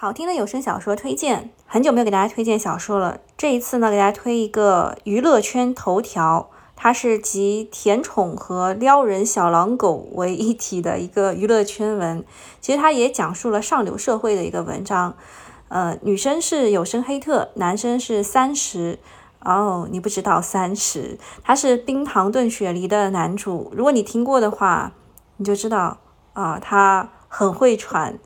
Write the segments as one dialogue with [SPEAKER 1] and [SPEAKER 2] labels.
[SPEAKER 1] 好听的有声小说推荐，很久没有给大家推荐小说了。这一次呢，给大家推一个娱乐圈头条，它是集甜宠和撩人小狼狗为一体的一个娱乐圈文。其实它也讲述了上流社会的一个文章。呃，女生是有声黑特，男生是三十。哦，你不知道三十，他是冰糖炖雪梨的男主。如果你听过的话，你就知道啊，他很会喘。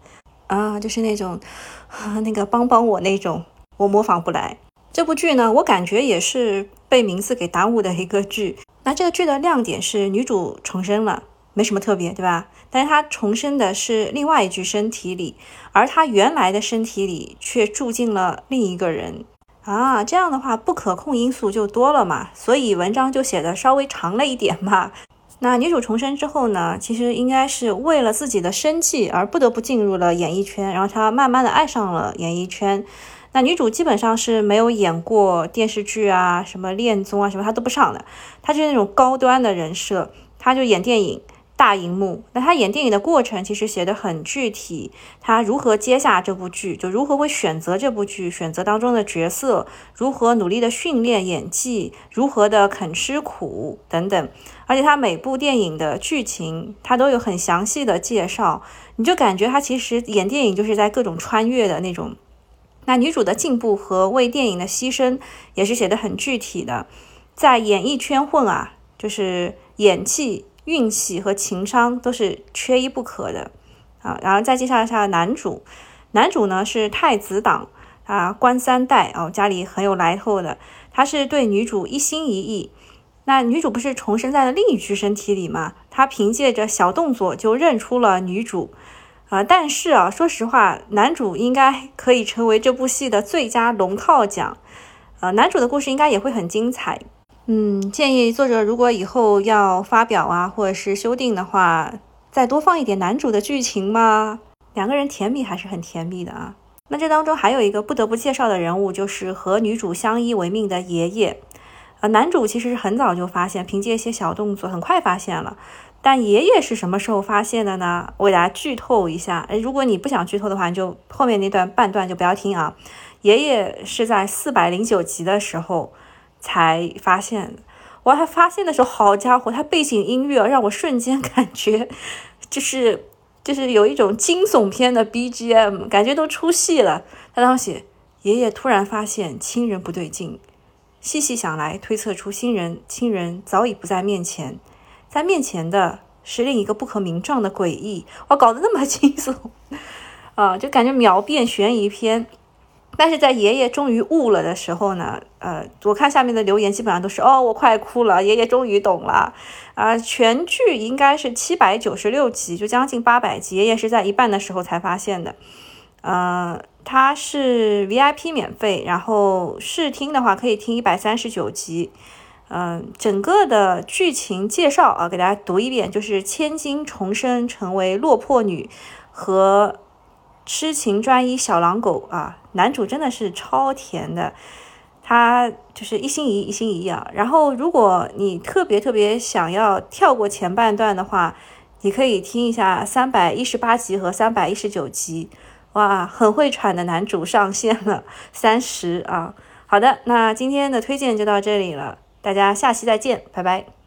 [SPEAKER 1] 啊，就是那种，啊，那个帮帮我那种，我模仿不来。这部剧呢，我感觉也是被名字给耽误的一个剧。那这个剧的亮点是女主重生了，没什么特别，对吧？但是她重生的是另外一具身体里，而她原来的身体里却住进了另一个人。啊，这样的话不可控因素就多了嘛，所以文章就写的稍微长了一点嘛。那女主重生之后呢？其实应该是为了自己的生计而不得不进入了演艺圈，然后她慢慢的爱上了演艺圈。那女主基本上是没有演过电视剧啊，什么恋综啊什么她都不上的，她就是那种高端的人设，她就演电影。大荧幕，那他演电影的过程其实写的很具体，他如何接下这部剧，就如何会选择这部剧，选择当中的角色，如何努力的训练演技，如何的肯吃苦等等，而且他每部电影的剧情他都有很详细的介绍，你就感觉他其实演电影就是在各种穿越的那种。那女主的进步和为电影的牺牲也是写的很具体的，在演艺圈混啊，就是演技。运气和情商都是缺一不可的啊！然后再介绍一下男主，男主呢是太子党啊，官三代哦，家里很有来头的。他是对女主一心一意。那女主不是重生在了另一具身体里吗？他凭借着小动作就认出了女主啊！但是啊，说实话，男主应该可以成为这部戏的最佳龙套奖啊！男主的故事应该也会很精彩。嗯，建议作者如果以后要发表啊，或者是修订的话，再多放一点男主的剧情嘛。两个人甜蜜还是很甜蜜的啊。那这当中还有一个不得不介绍的人物，就是和女主相依为命的爷爷。呃，男主其实是很早就发现，凭借一些小动作，很快发现了。但爷爷是什么时候发现的呢？我给大家剧透一下。如果你不想剧透的话，你就后面那段半段就不要听啊。爷爷是在四百零九集的时候。才发现，我还发现的时候，好家伙，他背景音乐让我瞬间感觉就是就是有一种惊悚片的 BGM，感觉都出戏了。他当时写爷爷突然发现亲人不对劲，细细想来，推测出新人亲人早已不在面前，在面前的是另一个不可名状的诡异。哇，搞得那么惊悚 啊，就感觉秒变悬疑片。但是在爷爷终于悟了的时候呢，呃，我看下面的留言基本上都是哦，我快哭了，爷爷终于懂了，啊，全剧应该是七百九十六集，就将近八百集，爷爷是在一半的时候才发现的，呃，它是 VIP 免费，然后试听的话可以听一百三十九集，嗯，整个的剧情介绍啊，给大家读一遍，就是千金重生成为落魄女和。痴情专一小狼狗啊，男主真的是超甜的，他就是一心一意，一心一意啊。然后，如果你特别特别想要跳过前半段的话，你可以听一下三百一十八集和三百一十九集。哇，很会喘的男主上线了，三十啊。好的，那今天的推荐就到这里了，大家下期再见，拜拜。